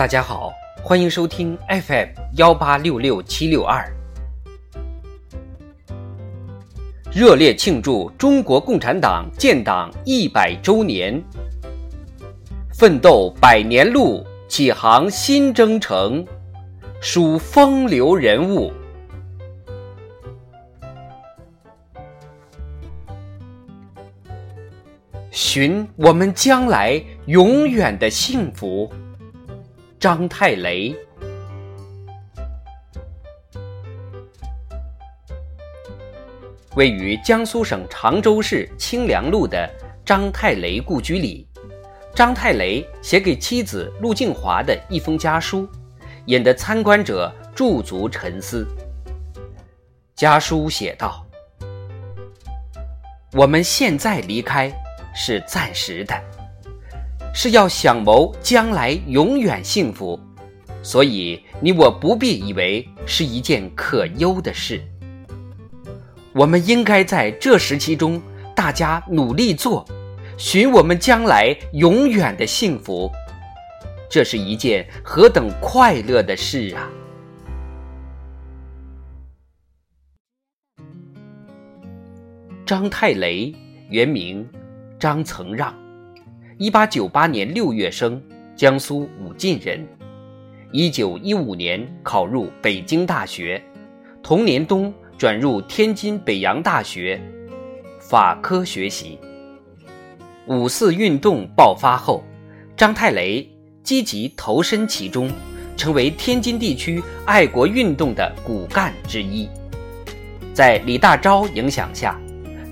大家好，欢迎收听 FM 幺八六六七六二，热烈庆祝中国共产党建党一百周年，奋斗百年路，启航新征程，数风流人物，寻我们将来永远的幸福。张太雷，位于江苏省常州市清凉路的张太雷故居里，张太雷写给妻子陆静华的一封家书，引得参观者驻足沉思。家书写道：“我们现在离开是暂时的。”是要想谋将来永远幸福，所以你我不必以为是一件可忧的事。我们应该在这时期中，大家努力做，寻我们将来永远的幸福。这是一件何等快乐的事啊！张太雷，原名张曾让。一八九八年六月生，江苏武进人。一九一五年考入北京大学，同年冬转入天津北洋大学法科学习。五四运动爆发后，张太雷积极投身其中，成为天津地区爱国运动的骨干之一。在李大钊影响下。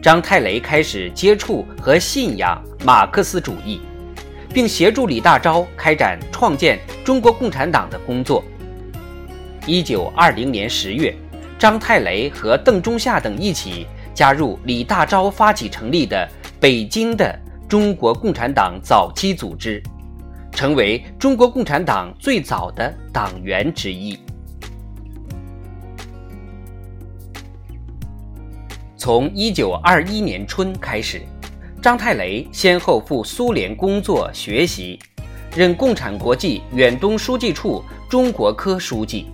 张太雷开始接触和信仰马克思主义，并协助李大钊开展创建中国共产党的工作。一九二零年十月，张太雷和邓中夏等一起加入李大钊发起成立的北京的中国共产党早期组织，成为中国共产党最早的党员之一。从一九二一年春开始，张太雷先后赴苏联工作学习，任共产国际远东书记处中国科书记、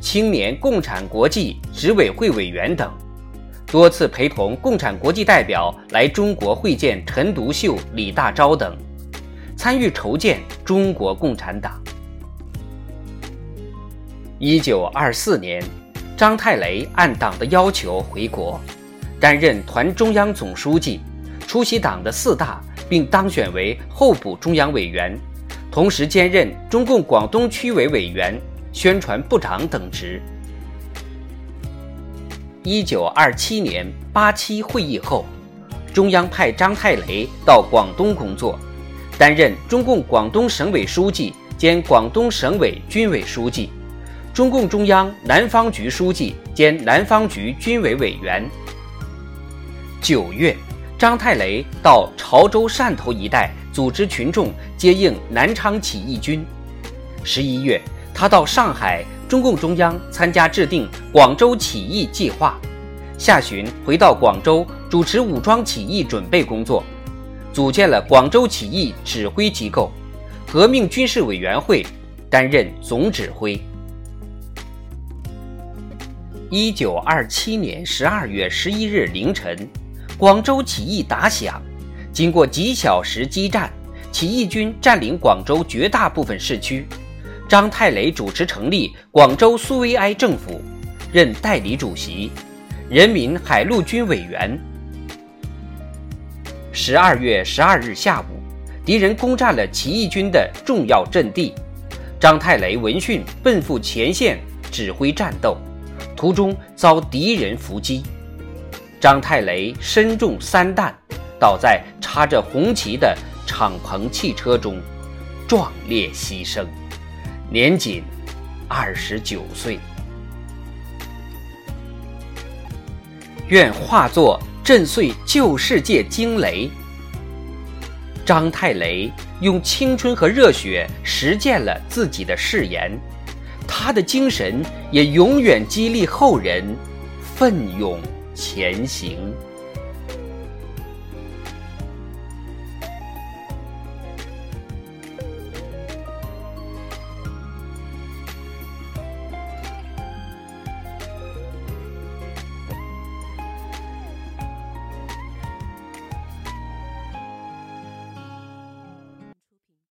青年共产国际执委会委员等，多次陪同共产国际代表来中国会见陈独秀、李大钊等，参与筹建中国共产党。一九二四年，张太雷按党的要求回国。担任团中央总书记，出席党的四大，并当选为候补中央委员，同时兼任中共广东区委委员、宣传部长等职。一九二七年八七会议后，中央派张太雷到广东工作，担任中共广东省委书记兼广东省委军委书记，中共中央南方局书记兼南方局军委委员。九月，张太雷到潮州汕头一带组织群众接应南昌起义军。十一月，他到上海中共中央参加制定广州起义计划。下旬回到广州主持武装起义准备工作，组建了广州起义指挥机构——革命军事委员会，担任总指挥。一九二七年十二月十一日凌晨。广州起义打响，经过几小时激战，起义军占领广州绝大部分市区。张太雷主持成立广州苏维埃政府，任代理主席、人民海陆军委员。十二月十二日下午，敌人攻占了起义军的重要阵地，张太雷闻讯奔赴前线指挥战斗，途中遭敌人伏击。张太雷身中三弹，倒在插着红旗的敞篷汽车中，壮烈牺牲，年仅二十九岁。愿化作震碎旧世界惊雷。张太雷用青春和热血实践了自己的誓言，他的精神也永远激励后人奋勇。前行。